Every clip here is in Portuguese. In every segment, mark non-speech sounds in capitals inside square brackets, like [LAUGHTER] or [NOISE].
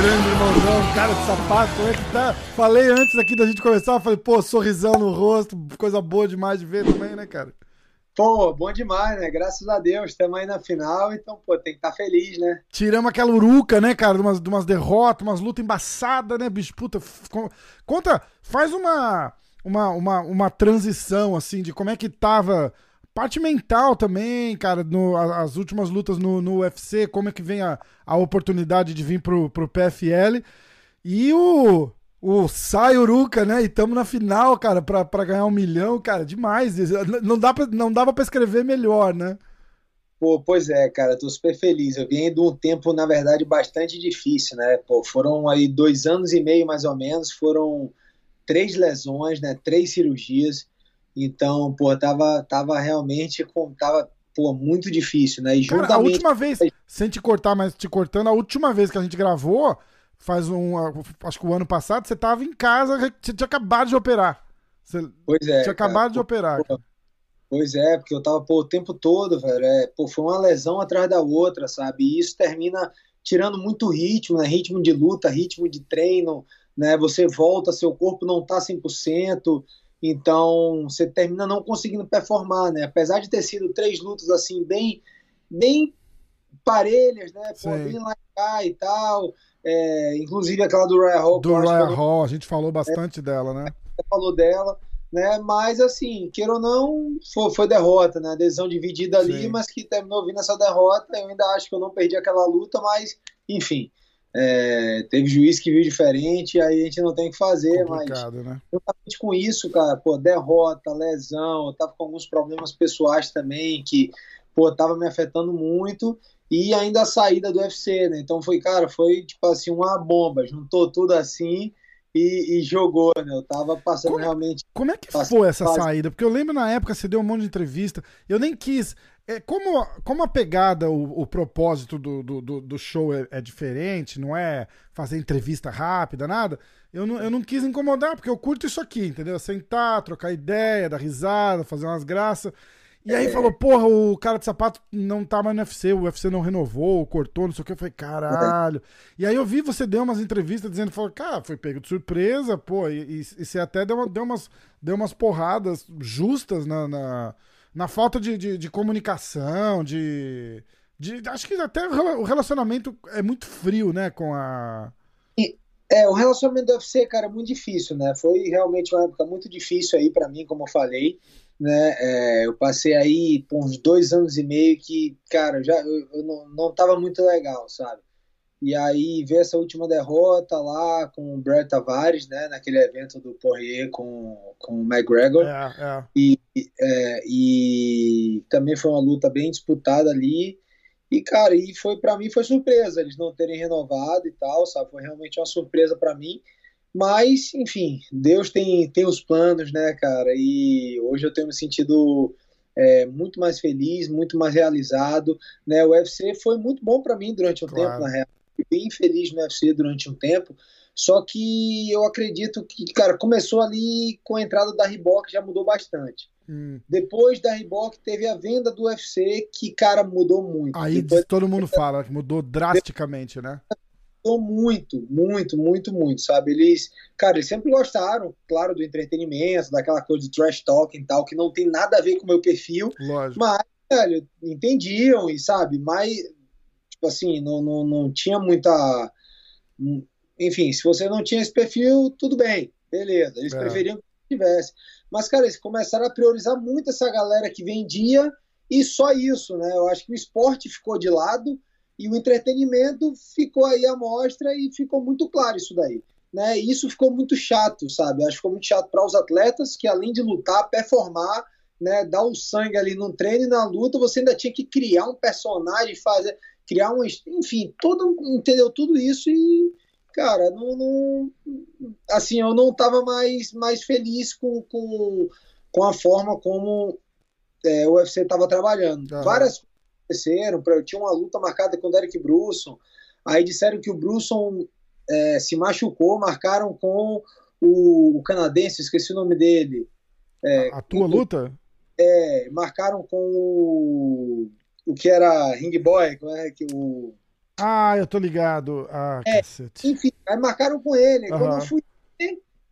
grande irmãozão, cara de sapato, como é que tá? Falei antes aqui da gente começar, falei, pô, sorrisão no rosto, coisa boa demais de ver também, né, cara? Pô, bom demais, né? Graças a Deus, estamos aí na final, então, pô, tem que estar tá feliz, né? Tiramos aquela uruca, né, cara, de umas, de umas derrotas, umas lutas embaçadas, né, bicho? Puta, conta, faz uma, uma, uma, uma transição, assim, de como é que tava parte mental também, cara, no, as últimas lutas no, no UFC, como é que vem a, a oportunidade de vir pro, pro PFL. E o, o Sai Uruca, né? E estamos na final, cara, pra, pra ganhar um milhão, cara, demais. Não, dá pra, não dava pra escrever melhor, né? Pô, pois é, cara, tô super feliz. Eu vim de um tempo, na verdade, bastante difícil, né? Pô, foram aí dois anos e meio, mais ou menos, foram três lesões, né? Três cirurgias. Então, pô, tava, tava realmente com, tava, pô, muito difícil, né? E Cara, juntamente... a última vez, sem te cortar, mas te cortando, a última vez que a gente gravou, faz um. Acho que o ano passado, você tava em casa, você tinha acabado de operar. Você pois é. Tinha acabado cara, de operar. Pô, pois é, porque eu tava pô, o tempo todo, velho. É, pô, foi uma lesão atrás da outra, sabe? E isso termina tirando muito ritmo, né? Ritmo de luta, ritmo de treino, né? Você volta, seu corpo não tá 100%. Então você termina não conseguindo performar, né? Apesar de ter sido três lutas assim bem, bem parelhas, né? Pô, bem lá e tal. É, inclusive aquela do Royal Hall. Do Royal Hall, a gente falou bastante é, dela, né? Falou dela, né? Mas assim, queira ou não, foi, foi derrota, né? Decisão dividida ali, Sim. mas que terminou vindo essa derrota. Eu ainda acho que eu não perdi aquela luta, mas enfim. É, teve juiz que viu diferente, aí a gente não tem o que fazer, Complicado, mas né? com isso, cara, pô, derrota, lesão, eu tava com alguns problemas pessoais também que, pô, tava me afetando muito e ainda a saída do UFC, né? Então foi, cara, foi tipo assim uma bomba, juntou tudo assim e, e jogou, né? Eu tava passando como, realmente. Como é que foi essa saída? Porque eu lembro na época você deu um monte de entrevista, eu nem quis. É, como, como a pegada, o, o propósito do, do, do show é, é, diferente, não é fazer entrevista rápida, nada, eu não, eu não quis incomodar, porque eu curto isso aqui, entendeu? Sentar, trocar ideia, dar risada, fazer umas graças. E aí falou, porra, o cara de sapato não tá mais no UFC, o UFC não renovou, cortou, não sei o que. Eu falei, caralho. E aí eu vi você deu umas entrevistas dizendo, falou, cara, foi pego de surpresa, pô, e, e, e você até deu, uma, deu, umas, deu umas porradas justas na, na, na falta de, de, de comunicação, de, de. Acho que até o relacionamento é muito frio, né, com a. É, o relacionamento do UFC, cara, é muito difícil, né? Foi realmente uma época muito difícil aí para mim, como eu falei né? É, eu passei aí por uns dois anos e meio que, cara, já eu, eu não, não tava muito legal, sabe? E aí ver essa última derrota lá com o Brett Tavares, né? Naquele evento do Poirier com, com o McGregor. É, é. E, é, e também foi uma luta bem disputada ali. E, cara, e foi para mim foi surpresa eles não terem renovado e tal, sabe? Foi realmente uma surpresa para mim. Mas, enfim, Deus tem, tem os planos, né, cara? E hoje eu tenho me sentido é, muito mais feliz, muito mais realizado. Né? O UFC foi muito bom para mim durante um claro. tempo, na real. Fui bem feliz no UFC durante um tempo. Só que eu acredito que, cara, começou ali com a entrada da Reebok, já mudou bastante. Hum. Depois da Reebok teve a venda do UFC, que, cara, mudou muito. Aí Depois, todo mundo fala que mudou drasticamente, né? Muito, muito, muito, muito, sabe? Eles, cara, eles sempre gostaram, claro, do entretenimento, daquela coisa de trash talking e tal, que não tem nada a ver com o meu perfil, Lógico. mas, velho, entendiam e, sabe, mas, tipo assim, não, não, não tinha muita. Enfim, se você não tinha esse perfil, tudo bem, beleza, eles é. preferiam que tivesse. Mas, cara, eles começaram a priorizar muito essa galera que vendia e só isso, né? Eu acho que o esporte ficou de lado e o entretenimento ficou aí à mostra e ficou muito claro isso daí. Né? E isso ficou muito chato, sabe? Acho que ficou muito chato para os atletas que, além de lutar, performar, né, dar o sangue ali no treino e na luta, você ainda tinha que criar um personagem, fazer, criar um. Enfim, todo, entendeu tudo isso e. Cara, não, não assim, eu não estava mais, mais feliz com, com, com a forma como é, o UFC estava trabalhando. Uhum. Várias aconteceram. Eu tinha uma luta marcada com o Derek Brunson. Aí disseram que o Brunson é, se machucou, marcaram com o, o canadense, esqueci o nome dele. É, a, tua luta? É, marcaram com o, o que era Ring Boy, como é que o. Ah, eu tô ligado. Ah, é, enfim, aí marcaram com ele. Uhum. Quando eu fui,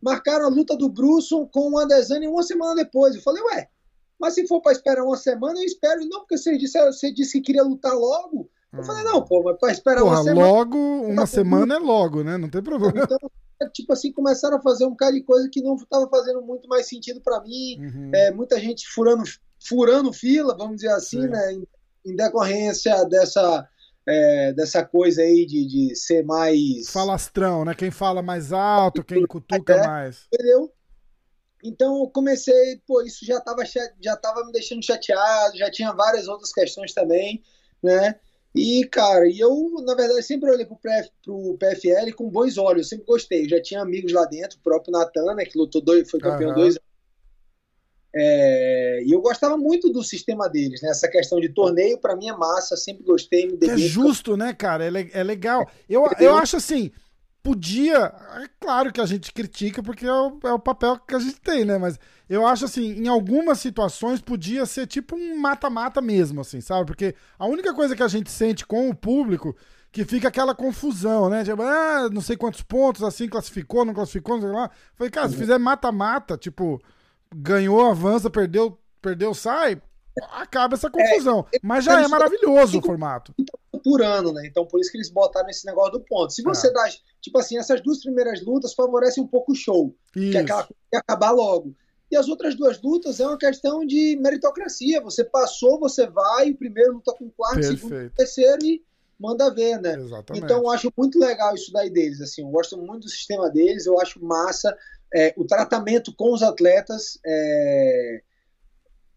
marcaram a luta do Bruce com o Andesani uma semana depois. Eu falei, ué, mas se for para esperar uma semana, eu espero. Não, porque você disse, você disse que queria lutar logo. Eu falei, não, pô, mas pra esperar Porra, uma semana. Logo, uma semana é logo, né? Não tem problema. Então, tipo assim, começaram a fazer um cara de coisa que não estava fazendo muito mais sentido para mim. Uhum. É, muita gente furando, furando fila, vamos dizer assim, Sim. né? Em, em, decorrência dessa. É, dessa coisa aí de, de ser mais. Falastrão, né? Quem fala mais alto, quem cutuca é, mais. Entendeu? Então eu comecei, pô, isso já estava já tava me deixando chateado, já tinha várias outras questões também, né? E, cara, e eu, na verdade, sempre olhei pro, PF, pro PFL com bons olhos, eu sempre gostei. Eu já tinha amigos lá dentro, o próprio Natan, né, que lutou dois, foi campeão uhum. dois é, e eu gostava muito do sistema deles, né? Essa questão de torneio, para mim é massa, sempre gostei, me É justo, né, cara? É, é legal. Eu, eu acho assim, podia. É claro que a gente critica porque é o, é o papel que a gente tem, né? Mas eu acho assim, em algumas situações podia ser tipo um mata-mata mesmo, assim, sabe? Porque a única coisa que a gente sente com o público que fica aquela confusão, né? Tipo, ah, não sei quantos pontos, assim, classificou, não classificou, não sei lá. Falei, cara, se uhum. fizer mata-mata, tipo, ganhou, avança, perdeu, perdeu, sai, acaba essa confusão. É, Mas já é maravilhoso o formato. Por ano, né? Então por isso que eles botaram esse negócio do ponto. Se você é. dá, tipo assim, essas duas primeiras lutas favorecem um pouco o show, isso. que é aquela que acabar logo. E as outras duas lutas é uma questão de meritocracia. Você passou, você vai, o primeiro luta com o quarto, o segundo, o terceiro e manda ver, né? Exatamente. Então eu acho muito legal isso daí deles. Assim, eu gosto muito do sistema deles, eu acho massa. É, o tratamento com os atletas é,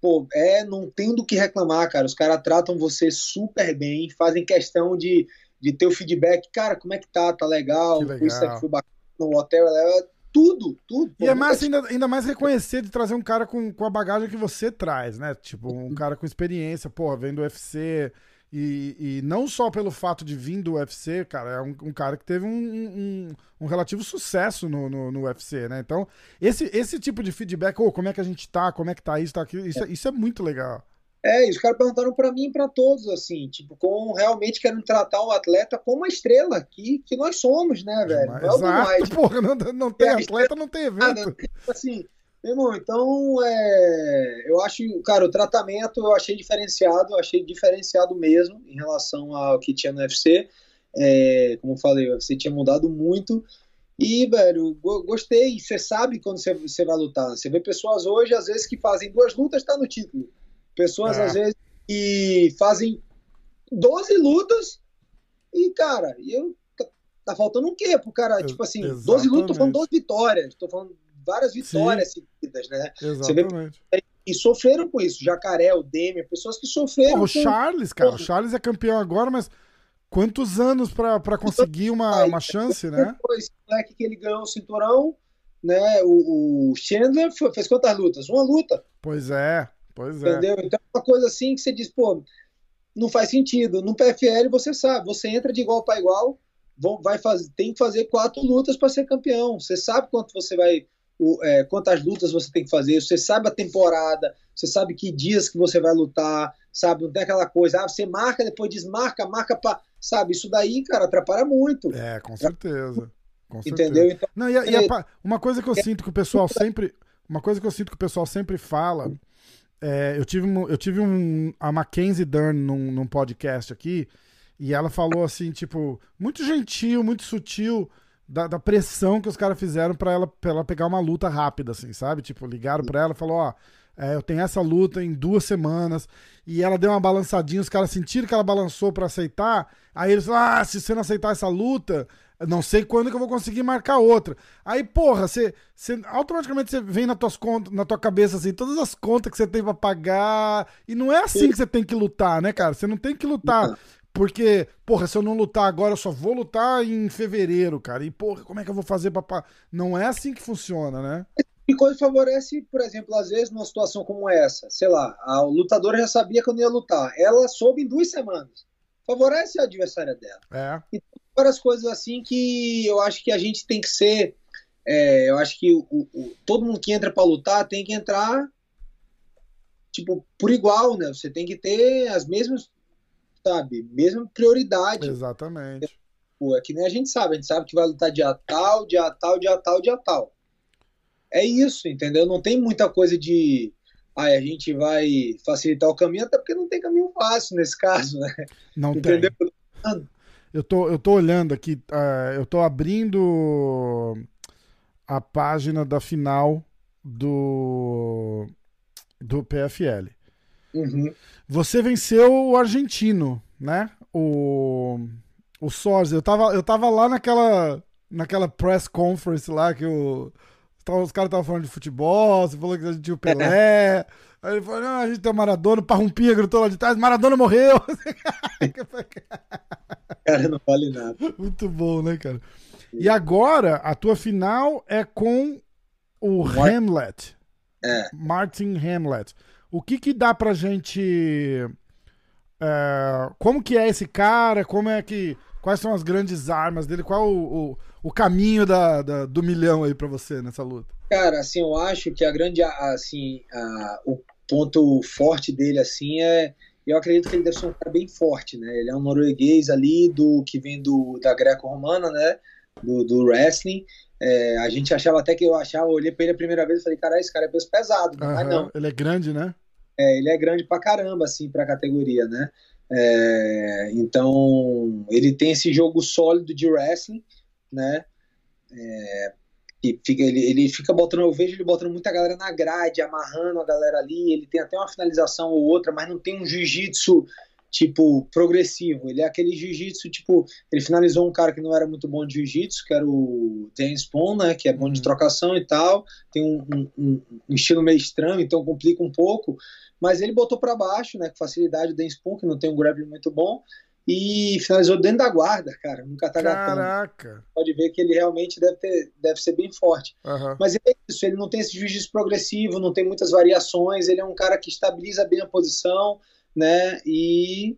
pô, é, não tem do que reclamar, cara. Os caras tratam você super bem, fazem questão de, de ter o feedback. Cara, como é que tá? Tá legal? Que legal. Isso aqui foi bacana no hotel. É, tudo, tudo. E é mais, ainda, ainda mais reconhecer de trazer um cara com, com a bagagem que você traz, né? Tipo, um [LAUGHS] cara com experiência, pô, vendo o UFC e, e, não só pelo fato de vir do UFC, cara, é um, um cara que teve um, um, um relativo sucesso no, no, no, UFC, né? Então, esse, esse tipo de feedback, oh, como é que a gente tá, como é que tá isso, tá aquilo, isso, é. isso é muito legal. É, e os caras perguntaram para mim e pra todos, assim, tipo, como realmente querem tratar o atleta como uma estrela que, que nós somos, né, velho? Não é exato, porra, não, não tem é, atleta, não tem evento. Assim, Irmão, então é, eu acho, cara, o tratamento eu achei diferenciado, eu achei diferenciado mesmo em relação ao que tinha no UFC. É, como eu falei, o UFC tinha mudado muito. E, velho, gostei. Você sabe quando você, você vai lutar. Você vê pessoas hoje, às vezes, que fazem duas lutas, tá no título. Pessoas, é. às vezes, que fazem 12 lutas e, cara, eu, tá faltando o quê pro cara? Tipo assim, Exatamente. 12 lutas, tô falando 12 vitórias. Tô falando várias vitórias Sim. seguidas, né? Exatamente. Vê, e sofreram com isso. Jacaré, o Demian, pessoas que sofreram. Pô, o Charles, cara, o Charles é campeão agora, mas quantos anos para conseguir uma, uma chance, né? Depois, moleque que ele ganhou o cinturão, né? O, o Chandler fez quantas lutas? Uma luta. Pois é, pois é. Entendeu? Então é uma coisa assim que você diz, pô, não faz sentido. No PFL você sabe, você entra de igual para igual, vai fazer, tem que fazer quatro lutas para ser campeão. Você sabe quanto você vai o, é, quantas lutas você tem que fazer, você sabe a temporada, você sabe que dias que você vai lutar, sabe? Não tem aquela coisa, ah, você marca, depois desmarca, marca para. Sabe, isso daí, cara, atrapalha muito. É, com certeza. Com Entendeu? Então, Não, e, a, e a, uma coisa que eu sinto que o pessoal sempre. Uma coisa que eu sinto que o pessoal sempre fala. É, eu tive, eu tive um, a Mackenzie Dern num, num podcast aqui, e ela falou assim, tipo, muito gentil, muito sutil da, da pressão que os caras fizeram para ela, ela pegar uma luta rápida, assim, sabe? Tipo, ligaram pra ela e falou, ó, é, eu tenho essa luta em duas semanas. E ela deu uma balançadinha, os caras sentiram que ela balançou para aceitar. Aí eles falaram, ah, se você não aceitar essa luta, não sei quando que eu vou conseguir marcar outra. Aí, porra, você, você automaticamente você vem na, tuas contas, na tua cabeça assim, todas as contas que você tem pra pagar. E não é assim que você tem que lutar, né, cara? Você não tem que lutar porque, porra, se eu não lutar agora, eu só vou lutar em fevereiro, cara. E, porra, como é que eu vou fazer pra. Não é assim que funciona, né? E coisa favorece, por exemplo, às vezes numa situação como essa, sei lá, a lutadora já sabia que eu não ia lutar. Ela soube em duas semanas. Favorece a adversária dela. É. E várias coisas assim que eu acho que a gente tem que ser é, eu acho que o, o, todo mundo que entra para lutar tem que entrar tipo por igual, né? Você tem que ter as mesmas, sabe, mesma prioridade. Exatamente. Pô, é que nem a gente sabe, a gente sabe que vai lutar dia tal, dia tal, dia tal, dia tal. É isso, entendeu? Não tem muita coisa de aí a gente vai facilitar o caminho, até porque não tem caminho fácil nesse [LAUGHS] caso, né? Não Entendeu? tem. Eu tô, eu tô olhando aqui, uh, eu tô abrindo a página da final do, do PFL. Uhum. Você venceu o argentino, né? O, o Sorzi. Eu tava, eu tava lá naquela, naquela press conference lá que o os caras estavam falando de futebol, você falou que a gente tinha o Pelé. Aí ele falou: não, a gente tem o Maradona, o Parrumpinha gritou lá de trás: Maradona morreu. [LAUGHS] cara, não vale nada. Muito bom, né, cara? E agora, a tua final é com o Hamlet. É. Martin Hamlet. O que que dá pra gente. É, como que é esse cara? Como é que. Quais são as grandes armas dele? Qual o, o o caminho da, da do milhão aí para você nessa luta? Cara, assim, eu acho que a grande, assim, a, o ponto forte dele, assim, é eu acredito que ele deve ser um cara bem forte, né? Ele é um norueguês ali do que vem do da greco-romana, né? Do, do wrestling. É, a gente achava até que eu achava, eu olhei pra ele a primeira vez e falei, cara, esse cara é peso pesado, né? mas não. Ele é grande, né? É, ele é grande pra caramba, assim, pra categoria, né? É, então, ele tem esse jogo sólido de wrestling, né? É, e fica, ele, ele fica botando, eu vejo ele botando muita galera na grade, amarrando a galera ali. Ele tem até uma finalização ou outra, mas não tem um jiu-jitsu tipo progressivo. Ele é aquele jiu-jitsu tipo, ele finalizou um cara que não era muito bom de jiu-jitsu, que era o James Pong, né, que é bom de uhum. trocação e tal. Tem um, um, um, estilo meio estranho, então complica um pouco. Mas ele botou para baixo, né, com facilidade o James Pong, que não tem um grappling muito bom e finalizou dentro da guarda, cara, no Katagatame. Caraca! Pode ver que ele realmente deve, ter, deve ser bem forte. Uhum. Mas é isso, ele não tem esse jiu-jitsu progressivo, não tem muitas variações, ele é um cara que estabiliza bem a posição, né, e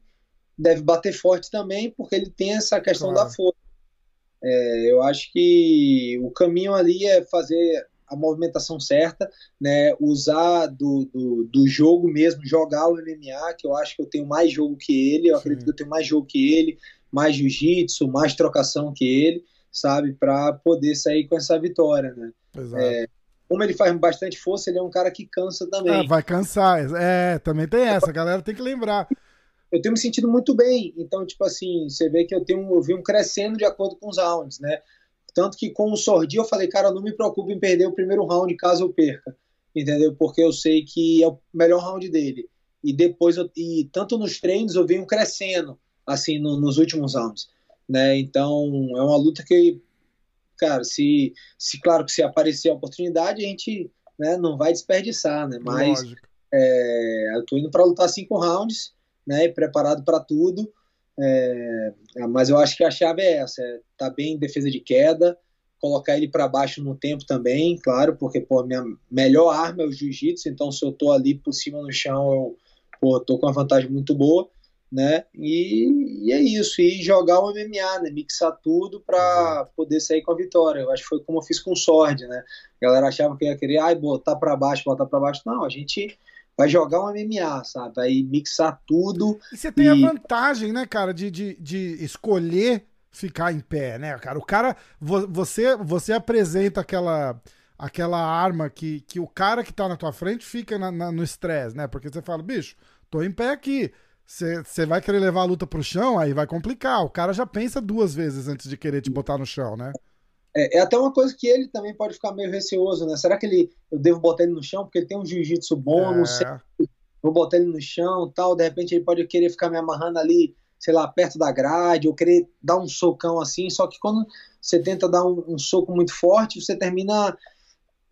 deve bater forte também, porque ele tem essa questão claro. da força. É, eu acho que o caminho ali é fazer a movimentação certa, né? Usar do, do, do, jogo mesmo, jogar o MMA, que eu acho que eu tenho mais jogo que ele, eu Sim. acredito que eu tenho mais jogo que ele, mais jiu-jitsu, mais trocação que ele, sabe? Para poder sair com essa vitória, né? Exato. É, como ele faz bastante força, ele é um cara que cansa também. Ah, vai cansar, é, também tem essa, a galera tem que lembrar. Eu tenho me sentido muito bem, então, tipo assim, você vê que eu tenho eu vi um crescendo de acordo com os rounds, né? Tanto que com o Sordi eu falei, cara, não me preocupe em perder o primeiro round caso eu perca, entendeu? Porque eu sei que é o melhor round dele. E depois, eu, e tanto nos treinos eu venho crescendo, assim, no, nos últimos rounds, né? Então, é uma luta que, cara, se, se claro que se aparecer a oportunidade, a gente né, não vai desperdiçar, né? Mas é, eu tô indo para lutar cinco rounds, né? Preparado para tudo. É, mas eu acho que a chave é essa: é tá bem em defesa de queda, colocar ele para baixo no tempo também, claro, porque pô, minha melhor arma é o jiu-jitsu, então se eu tô ali por cima no chão, eu pô, tô com uma vantagem muito boa, né? E, e é isso, e jogar o MMA, né? Mixar tudo para poder sair com a vitória. Eu acho que foi como eu fiz com o Sword, né? A galera achava que ia querer, ai, botar para baixo, botar para baixo. Não, a gente vai jogar um MMA, sabe? Vai mixar tudo. E você tem e... a vantagem, né, cara, de, de, de escolher ficar em pé, né, cara? O cara, você, você apresenta aquela aquela arma que, que o cara que tá na tua frente fica na, na, no estresse, né? Porque você fala, bicho, tô em pé aqui. Você vai querer levar a luta pro chão, aí vai complicar. O cara já pensa duas vezes antes de querer te botar no chão, né? É, é, até uma coisa que ele também pode ficar meio receoso, né? Será que ele, eu devo botar ele no chão porque ele tem um jiu-jitsu bom, é. não sei, vou botar ele no chão, tal, de repente ele pode querer ficar me amarrando ali, sei lá, perto da grade, ou querer dar um socão assim, só que quando você tenta dar um, um soco muito forte, você termina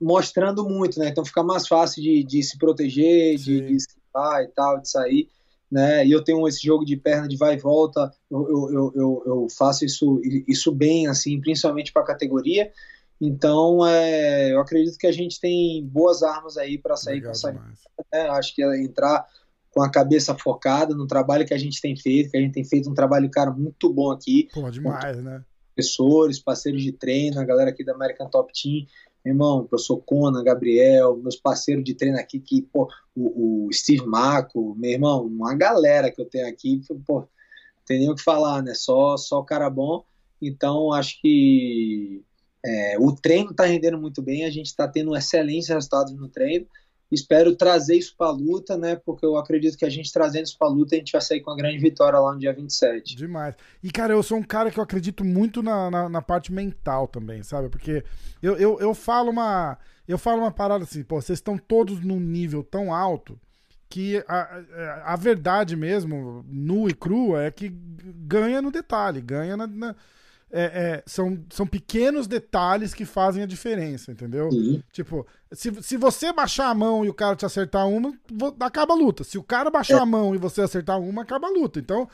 mostrando muito, né? Então fica mais fácil de, de se proteger, Sim. de, de esquivar e tal, de sair né? E eu tenho esse jogo de perna de vai e volta, eu, eu, eu, eu faço isso, isso bem, assim, principalmente para a categoria. Então, é, eu acredito que a gente tem boas armas aí para sair Legal com essa. Né? Acho que é entrar com a cabeça focada no trabalho que a gente tem feito, que a gente tem feito um trabalho, cara, muito bom aqui. Pô, demais, né? professores, parceiros de treino, a galera aqui da American Top Team, irmão, professor Conan, Gabriel, meus parceiros de treino aqui, que, pô, o, o Steve Marco, meu irmão, uma galera que eu tenho aqui, pô, tem nem o que falar, né? Só, só cara bom. Então, acho que é, o treino está rendendo muito bem, a gente está tendo excelentes resultados no treino. Espero trazer isso para a luta, né? Porque eu acredito que a gente trazendo isso para a luta, a gente vai sair com uma grande vitória lá no dia 27. Demais. E, cara, eu sou um cara que eu acredito muito na, na, na parte mental também, sabe? Porque eu, eu, eu falo uma. Eu falo uma parada assim, pô, vocês estão todos num nível tão alto que a, a, a verdade mesmo, nua e crua, é que ganha no detalhe, ganha na, na é, é, são, são pequenos detalhes que fazem a diferença, entendeu? Uhum. Tipo, se, se você baixar a mão e o cara te acertar uma, acaba a luta. Se o cara baixar é. a mão e você acertar uma, acaba a luta. Então,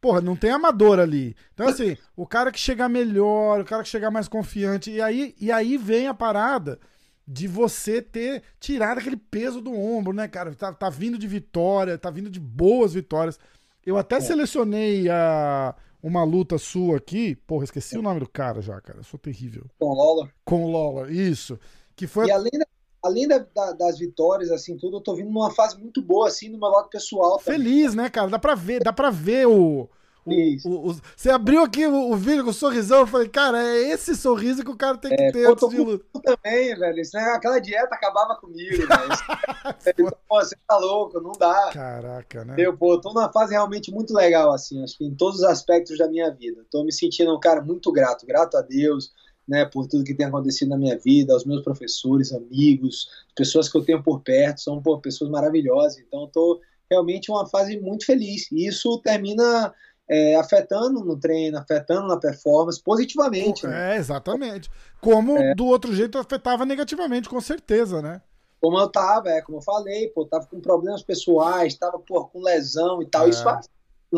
porra, não tem amador ali. Então, assim, [LAUGHS] o cara que chegar melhor, o cara que chegar mais confiante, e aí, e aí vem a parada de você ter tirado aquele peso do ombro, né, cara? Tá, tá vindo de vitória, tá vindo de boas vitórias. Eu até é. selecionei a uma luta sua aqui. Porra, esqueci o nome do cara já, cara. Eu sou terrível. Com o Lola. Com o Lola, isso. Que foi... E além, da, além da, da, das vitórias, assim, tudo, eu tô vindo numa fase muito boa, assim, no meu lado pessoal. Também. Feliz, né, cara? Dá pra ver, dá pra ver o o, o, o, você abriu aqui o, vídeo com o sorrisão, eu falei, cara, é esse sorriso que o cara tem que é, ter antes de luta. também, velho. Isso, né? Aquela dieta acabava comigo, [LAUGHS] velho. [LAUGHS] pô, você tá louco, não dá. Caraca, né? Eu, pô, tô numa fase realmente muito legal, assim, acho que em todos os aspectos da minha vida. Tô me sentindo um cara muito grato, grato a Deus, né, por tudo que tem acontecido na minha vida, aos meus professores, amigos, pessoas que eu tenho por perto, são pô, pessoas maravilhosas. Então, tô realmente uma fase muito feliz. E isso termina é, afetando no treino, afetando na performance positivamente. Né? É, exatamente. Como é. do outro jeito afetava negativamente, com certeza, né? Como eu tava, é, como eu falei, pô, tava com problemas pessoais, tava, pô, com lesão e tal. É. Isso faz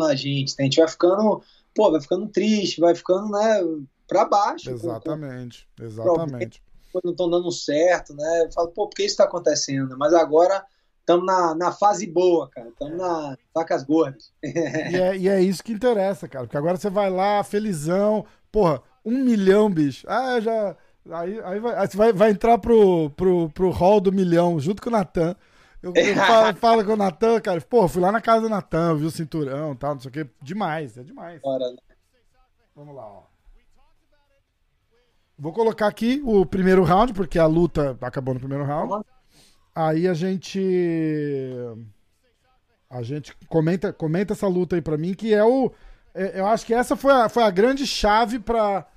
a gente, né? A gente vai ficando, pô, vai ficando triste, vai ficando, né, pra baixo. Exatamente, com, com exatamente. Não estão dando certo, né? Eu falo, pô, por que isso tá acontecendo? Mas agora estamos na, na fase boa, cara. Estamos na vacas gordas. e, é, e é isso que interessa, cara. Porque agora você vai lá, felizão. Porra, um milhão, bicho. Ah, já. Aí, aí, vai, aí você vai, vai entrar pro, pro, pro hall do milhão, junto com o Natan. Eu, eu [LAUGHS] falo, falo, com o Natan, cara. Pô, fui lá na casa do Natan, vi o cinturão e tal, não sei o que. Demais, é demais. Bora. Né? Vamos lá, ó. Vou colocar aqui o primeiro round, porque a luta acabou no primeiro round. Aí a gente. A gente comenta, comenta essa luta aí pra mim, que é o. É, eu acho que essa foi a, foi a grande chave pra,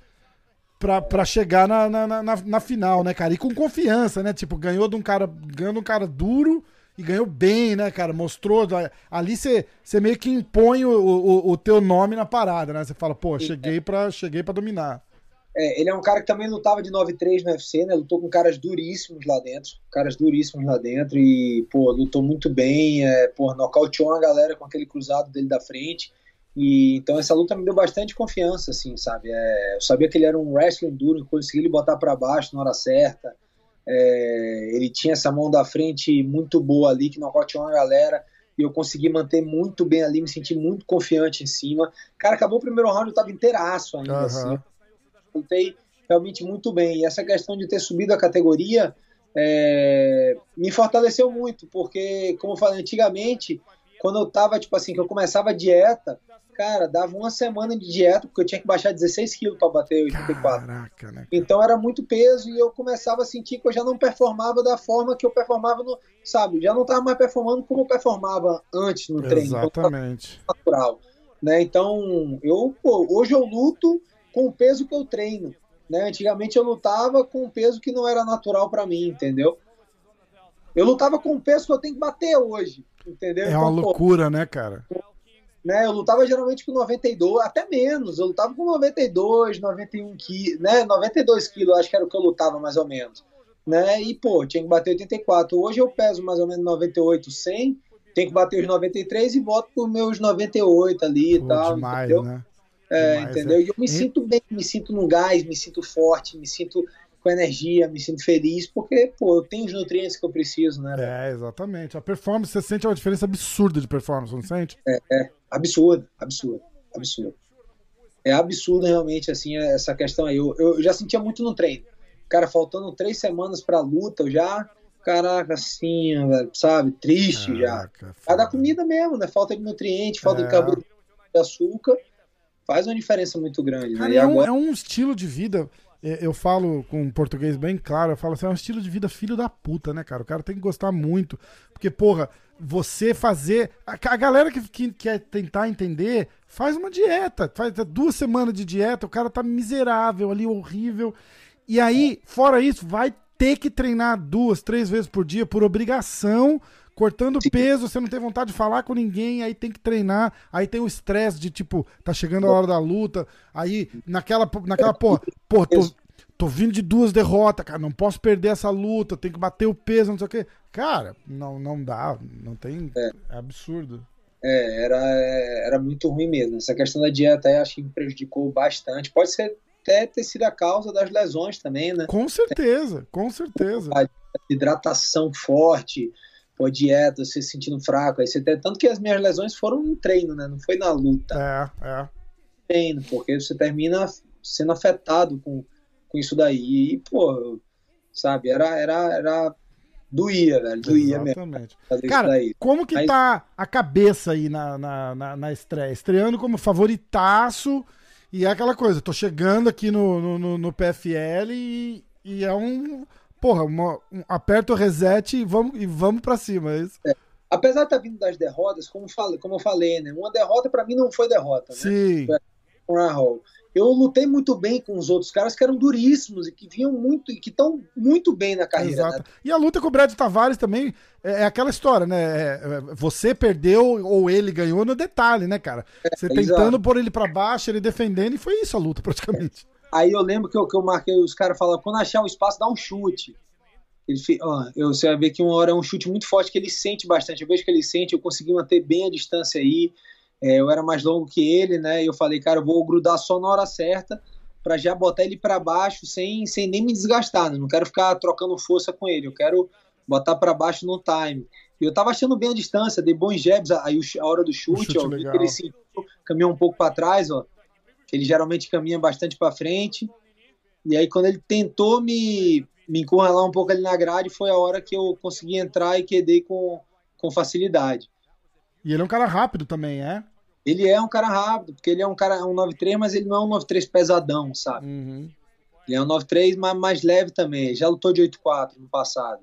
pra, pra chegar na, na, na, na final, né, cara? E com confiança, né? Tipo, ganhou de um cara, ganhou de um cara duro e ganhou bem, né, cara? Mostrou. Ali você meio que impõe o, o, o, teu nome na parada, né? Você fala, pô, cheguei pra, cheguei pra dominar. É, ele é um cara que também lutava de 9-3 no UFC, né? Lutou com caras duríssimos lá dentro, caras duríssimos lá dentro e, pô, lutou muito bem, é, pô, nocauteou a galera com aquele cruzado dele da frente. E então essa luta me deu bastante confiança, assim, sabe? É, eu sabia que ele era um wrestling duro, consegui ele botar para baixo na hora certa. É, ele tinha essa mão da frente muito boa ali, que nocauteou a galera. E eu consegui manter muito bem ali, me senti muito confiante em cima. Cara, acabou o primeiro round, eu tava inteiraço ainda, uhum. assim lutei realmente muito bem. E essa questão de ter subido a categoria é, me fortaleceu muito, porque, como eu falei antigamente, quando eu tava, tipo assim, que eu começava a dieta, cara, dava uma semana de dieta, porque eu tinha que baixar 16 quilos para bater 84. Caraca, né? Então era muito peso e eu começava a sentir que eu já não performava da forma que eu performava no, sabe, já não tava mais performando como eu performava antes no treino. Exatamente. Natural. Né? Então, eu, pô, hoje eu luto com o peso que eu treino. Né? Antigamente eu lutava com um peso que não era natural para mim, entendeu? Eu lutava com o peso que eu tenho que bater hoje, entendeu? É então, uma loucura, pô, né, cara? Né, eu lutava geralmente com 92, até menos. Eu lutava com 92, 91 quilos, né? 92 quilos, acho que era o que eu lutava mais ou menos. Né? E, pô, tinha que bater 84. Hoje eu peso mais ou menos 98, 100. Tenho que bater os 93 e volto por meus 98 ali e tal. Demais, entendeu? né? É, entendeu? É. E eu me sinto bem, me sinto no gás, me sinto forte, me sinto com energia, me sinto feliz, porque, pô, eu tenho os nutrientes que eu preciso, né? É, exatamente. A performance, você sente uma diferença absurda de performance, não sente? É, é. absurdo, absurdo, absurdo. é absurdo realmente, assim, essa questão aí. Eu, eu já sentia muito no treino. Cara, faltando três semanas pra luta, eu já, caraca, assim, sabe, triste caraca, já. Cada comida mesmo, né? Falta de nutriente, falta é. de carboidrato, de açúcar, faz uma diferença muito grande. Né? Cara, né? é, agora... um, é um estilo de vida é, eu falo com um português bem claro, eu falo assim, é um estilo de vida filho da puta, né, cara? O cara tem que gostar muito. Porque, porra, você fazer. A, a galera que, que, quer tentar entender, faz uma dieta. Faz duas semanas de dieta, o cara tá miserável ali, horrível. E aí, fora isso, vai ter que treinar duas, três vezes por dia por obrigação cortando peso, você não tem vontade de falar com ninguém, aí tem que treinar, aí tem o estresse de tipo, tá chegando a hora da luta, aí naquela, naquela porra, pô, tô, tô vindo de duas derrotas, cara, não posso perder essa luta, tem que bater o peso, não sei o quê. Cara, não, não dá, não tem, é, é absurdo. É, era, era muito ruim mesmo. Essa questão da dieta aí acho que me prejudicou bastante. Pode ser até ter sido a causa das lesões também, né? Com certeza, com certeza. A hidratação forte, pô, dieta, se sentindo fraco. Aí você tem, tanto que as minhas lesões foram no treino, né? Não foi na luta. É, é. Treino, porque você termina sendo afetado com, com isso daí. E, pô, sabe, era, era, era doía, velho. Doía Exatamente. mesmo. Cara, como que Mas... tá a cabeça aí na, na, na, na estreia? Estreando como favoritaço. E é aquela coisa, tô chegando aqui no, no, no PFL e, e é um porra, uma, um, aperta o reset e vamos, e vamos pra cima. É isso? É. Apesar de estar tá vindo das derrotas, como, falei, como eu falei, né? Uma derrota para mim não foi derrota. Né? Sim. Né? Eu lutei muito bem com os outros caras que eram duríssimos e que vinham muito e que estão muito bem na carreira. Exato. Né? E a luta com o Brad Tavares também é, é aquela história, né? É, é, você perdeu ou ele ganhou no detalhe, né, cara? É, você tentando exato. pôr ele para baixo, ele defendendo, e foi isso a luta praticamente. Aí eu lembro que eu, que eu marquei, os caras falavam, quando achar o espaço, dá um chute. Ele, ó, eu, você vai ver que uma hora é um chute muito forte que ele sente bastante. Eu vejo que ele sente, eu consegui manter bem a distância aí. É, eu era mais longo que ele, né? E eu falei, cara, eu vou grudar só na hora certa para já botar ele para baixo sem, sem nem me desgastar. Né? Não quero ficar trocando força com ele. Eu quero botar para baixo no time. E eu tava achando bem a distância, dei bons jabs. Aí a hora do chute, chute ó, ele sentiu, caminhou um pouco para trás, ó ele geralmente caminha bastante para frente. E aí, quando ele tentou me, me encurralar um pouco ali na grade, foi a hora que eu consegui entrar e quedei com, com facilidade. E ele é um cara rápido também, é? Ele é um cara rápido, porque ele é um cara um 93, mas ele não é um 93 pesadão, sabe? Uhum. Ele é um 93, mas mais leve também. Já lutou de 8-4 no passado.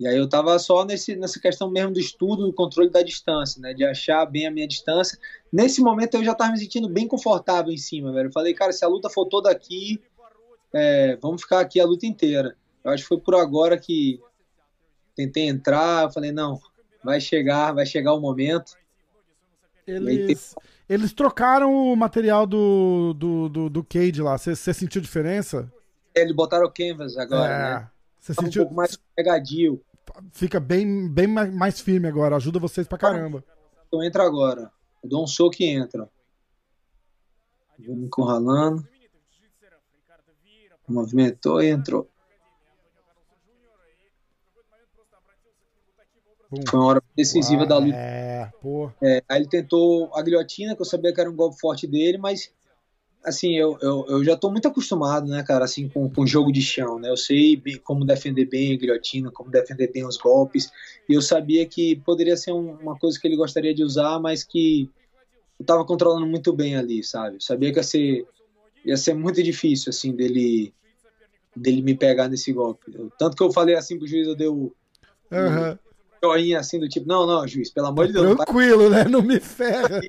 E aí eu tava só nesse, nessa questão mesmo do estudo, do controle da distância, né? De achar bem a minha distância. Nesse momento eu já tava me sentindo bem confortável em cima, velho. Eu falei, cara, se a luta for toda aqui, é, vamos ficar aqui a luta inteira. Eu acho que foi por agora que tentei entrar, eu falei, não, vai chegar, vai chegar o momento. Eles, eles trocaram o material do, do, do, do Cade lá, você sentiu diferença? Eles botaram o canvas agora, é, né? Você sentiu... um pouco mais pegadio fica bem, bem mais firme agora, ajuda vocês pra caramba. Então entra agora. Eu dou um soco e entra. Vou me encurralando. Movimentou e entrou. Foi uma hora decisiva da luta. É. É, aí ele tentou a guilhotina, que eu sabia que era um golpe forte dele, mas assim, eu, eu, eu já estou muito acostumado, né, cara, assim, com, com jogo de chão, né? Eu sei bem, como defender bem a guilhotina, como defender bem os golpes. E eu sabia que poderia ser um, uma coisa que ele gostaria de usar, mas que eu estava controlando muito bem ali, sabe? Eu sabia que ia ser, ia ser muito difícil, assim, dele, dele me pegar nesse golpe. Eu, tanto que eu falei assim pro juiz, eu dei o. Uhum. Joinha assim do tipo, não, não, juiz, pelo amor de Deus. Tranquilo, né? Não me ferra.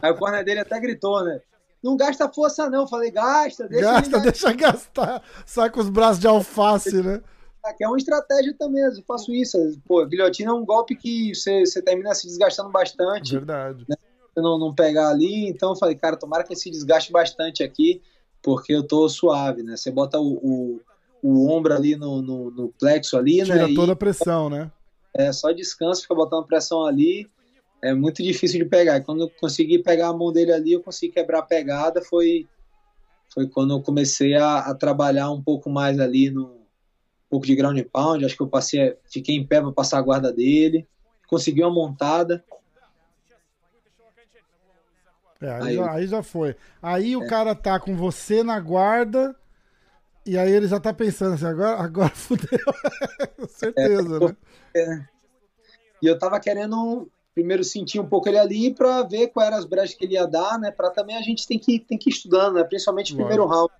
Aí o corner dele até gritou, né? Não gasta força, não. Falei, gasta, deixa. Gasta, deixa gastar. Sai com os braços de alface, né? Aqui é uma estratégia também, eu faço isso. Pô, guilhotina é um golpe que você, você termina se desgastando bastante. Verdade. Né? Você não, não pegar ali, então eu falei, cara, tomara que se desgaste bastante aqui, porque eu tô suave, né? Você bota o, o, o ombro ali no, no, no plexo ali, Tira né? Tira toda a pressão, né? É, só descansa, fica botando pressão ali é muito difícil de pegar. Quando eu consegui pegar a mão dele ali, eu consegui quebrar a pegada. Foi, foi quando eu comecei a, a trabalhar um pouco mais ali no um pouco de ground and pound. Acho que eu passei, fiquei em pé para passar a guarda dele. Consegui uma montada. É, aí, aí, já, aí já foi. Aí o é. cara tá com você na guarda e aí ele já tá pensando assim, agora, agora [LAUGHS] fudeu. [LAUGHS] certeza, é, né? É. E eu tava querendo primeiro sentir um pouco ele ali para ver quais eram as brechas que ele ia dar, né? Para também a gente tem que tem que ir estudando, né? Principalmente o primeiro round.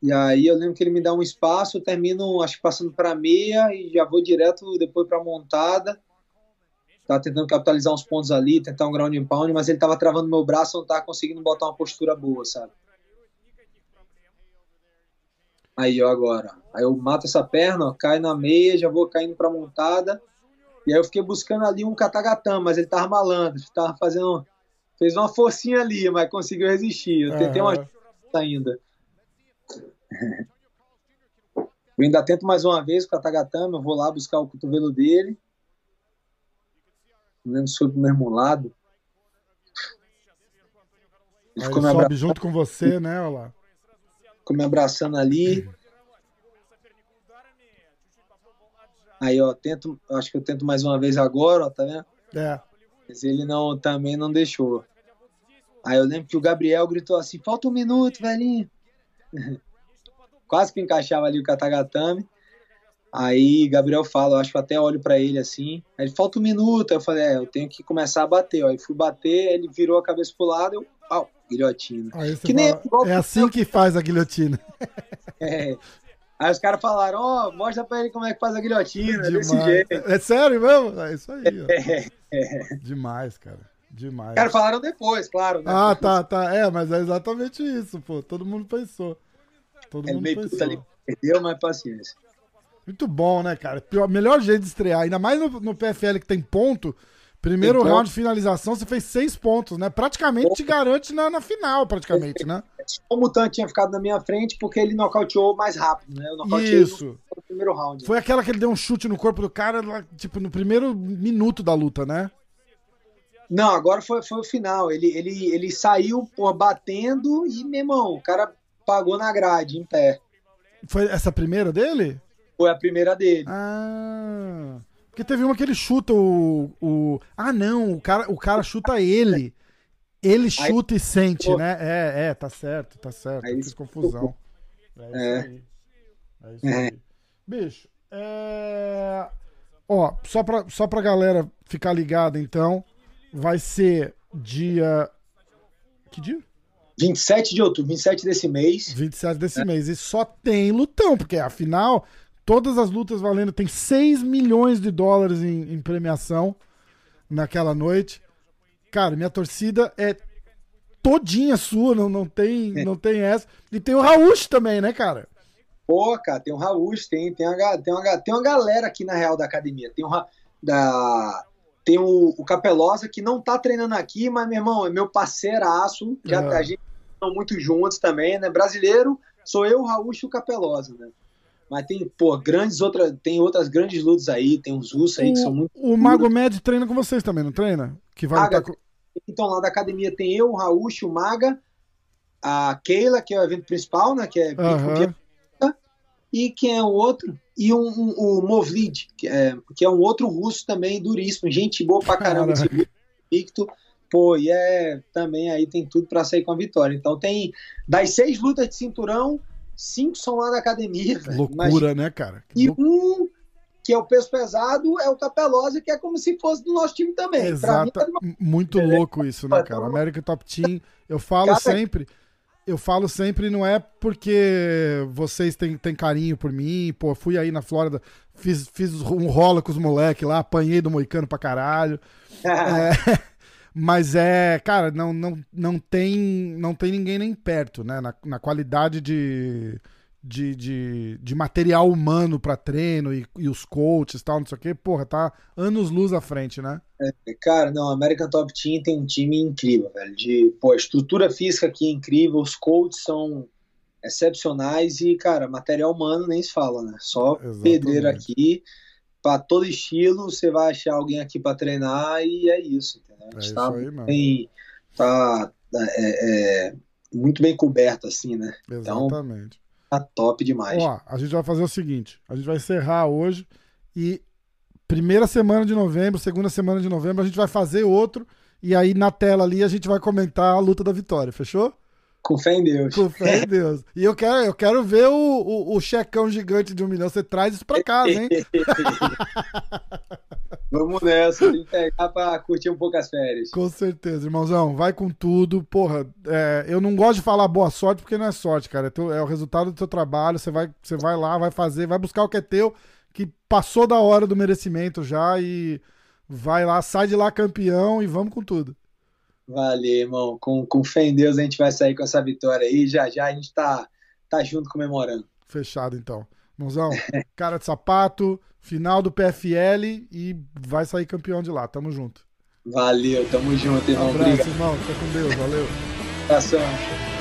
E aí eu lembro que ele me dá um espaço, eu termino, acho que passando para meia e já vou direto depois para montada. Tava tentando capitalizar uns pontos ali, tentar um ground and pound, mas ele tava travando meu braço, não tava conseguindo botar uma postura boa, sabe? Aí, ó, agora. Aí eu mato essa perna, ó, cai na meia, já vou caindo pra montada. E aí eu fiquei buscando ali um katagatama, mas ele tava malandro, tava fazendo. Fez uma forcinha ali, mas conseguiu resistir. Eu tentei uhum. uma ainda. Eu ainda tento mais uma vez o katagatama, eu vou lá buscar o cotovelo dele. Não lembro se foi pro mesmo lado. Ele ficou ele me sobe junto com você, né, olha lá. Ficou me abraçando ali. Aí, ó, tento, acho que eu tento mais uma vez agora, ó, tá vendo? É. Mas ele não, também não deixou. Aí eu lembro que o Gabriel gritou assim: falta um minuto, velhinho. [LAUGHS] Quase que encaixava ali o Katagatame. Aí Gabriel fala, eu acho que até olho para ele assim. Aí ele falta um minuto. Aí eu falei, é, eu tenho que começar a bater. Aí fui bater, ele virou a cabeça pro lado, eu, pau, guilhotina. que nem, fala, é assim que faz a guilhotina. [LAUGHS] É. Aí os caras falaram, ó, oh, mostra pra ele como é que faz a guilhotina, Demais. desse jeito. É sério mesmo? É isso aí, é, é. Demais, cara. Demais. Os caras falaram depois, claro. Né? Ah, tá, tá. É, mas é exatamente isso, pô. Todo mundo pensou. Todo é mundo meio pensou. ali, perdeu, mas paciência. Muito bom, né, cara? Pior, melhor jeito de estrear, ainda mais no, no PFL que tem ponto. Primeiro tem round de finalização, você fez seis pontos, né? Praticamente te garante na, na final, praticamente, né? O Mutante tinha ficado na minha frente porque ele nocauteou mais rápido, né? Eu Isso. No, primeiro round. Foi aquela que ele deu um chute no corpo do cara, tipo, no primeiro minuto da luta, né? Não, agora foi, foi o final. Ele, ele, ele saiu por batendo e, meu irmão, o cara pagou na grade, em pé. Foi essa primeira dele? Foi a primeira dele. Ah. Porque teve uma que ele chuta o. o... Ah, não, o cara, o cara chuta ele. Ele chuta aí, e sente, pô, né? É, é, tá certo, tá certo. Aí, fiz confusão. É isso é. aí. É isso é. aí. Bicho, é... Ó, só pra, só pra galera ficar ligada, então, vai ser dia. Que dia? 27 de outubro, 27 desse mês. 27 desse é. mês. E só tem lutão, porque afinal Todas as lutas valendo. Tem 6 milhões de dólares em, em premiação naquela noite. Cara, minha torcida é todinha sua, não, não, tem, é. não tem essa. E tem o Raul também, né, cara? Pô, cara, tem o Raul, tem, tem, uma, tem, uma, tem uma galera aqui na Real da Academia. Tem o, da, tem o, o Capelosa que não tá treinando aqui, mas, meu irmão, é meu parceiraço. Já, é. A gente estão muito juntos também, né? Brasileiro, sou eu, o Raul e o Capelosa, né? Mas tem, pô, grandes outras, tem outras grandes lutas aí, tem uns russos aí o, que são muito. O Mago Med treina com vocês também, não treina? Que vai Maga, com... Então, lá da academia tem eu, o Raul, o Maga, a Keila, que é o evento principal, né? Que é uhum. e quem é o outro? E um, um, o Movlid, que é, que é um outro russo também duríssimo, gente boa pra caramba, esse Victor. Pô, e é também aí tem tudo para sair com a vitória. Então tem das seis lutas de cinturão, cinco são lá da academia. Velho. Loucura, Imagina. né, cara? Que e um que é o peso pesado é o Capelosa, que é como se fosse do nosso time também. Exato. Mim, é Muito louco isso, né, cara? América Top Team, eu falo cara, sempre. Eu falo sempre, não é porque vocês têm, têm carinho por mim, pô, fui aí na Flórida, fiz, fiz um rola com os moleques lá, apanhei do Moicano pra caralho. [LAUGHS] é, mas é, cara, não, não, não, tem, não tem ninguém nem perto, né? Na, na qualidade de, de, de, de material humano para treino e, e, os coaches e tal, não sei o quê, porra, tá anos luz à frente, né? É, cara, não, a American Top Team tem um time incrível, velho. De, pô, a estrutura física aqui é incrível, os coaches são excepcionais e, cara, material humano nem se fala, né? Só Exatamente. pedreiro aqui para todo estilo, você vai achar alguém aqui para treinar e é isso, A gente é tá, bem, tá é, é, muito bem coberto, assim, né? Então, Exatamente. Então, tá top demais. Ó, a gente vai fazer o seguinte: a gente vai encerrar hoje e primeira semana de novembro, segunda semana de novembro, a gente vai fazer outro. E aí na tela ali a gente vai comentar a luta da vitória, fechou? Com fé em Deus. Com fé em Deus. E eu quero, eu quero ver o, o, o checão gigante de um milhão. Você traz isso pra casa, hein? [LAUGHS] Vamos nessa, tem que pegar pra curtir um pouco as férias. Com certeza, irmãozão. Vai com tudo. Porra, é, eu não gosto de falar boa sorte porque não é sorte, cara. É, teu, é o resultado do teu trabalho. Você vai, você vai lá, vai fazer, vai buscar o que é teu, que passou da hora do merecimento já e vai lá, sai de lá campeão e vamos com tudo. Valeu, irmão. Com, com fé em Deus a gente vai sair com essa vitória aí. Já já a gente tá, tá junto comemorando. Fechado, então. Mãozão, cara de sapato, final do PFL e vai sair campeão de lá. Tamo junto. Valeu, tamo junto, irmão. Um abraço, Obrigado. irmão. Fica com Deus. Valeu. Abração.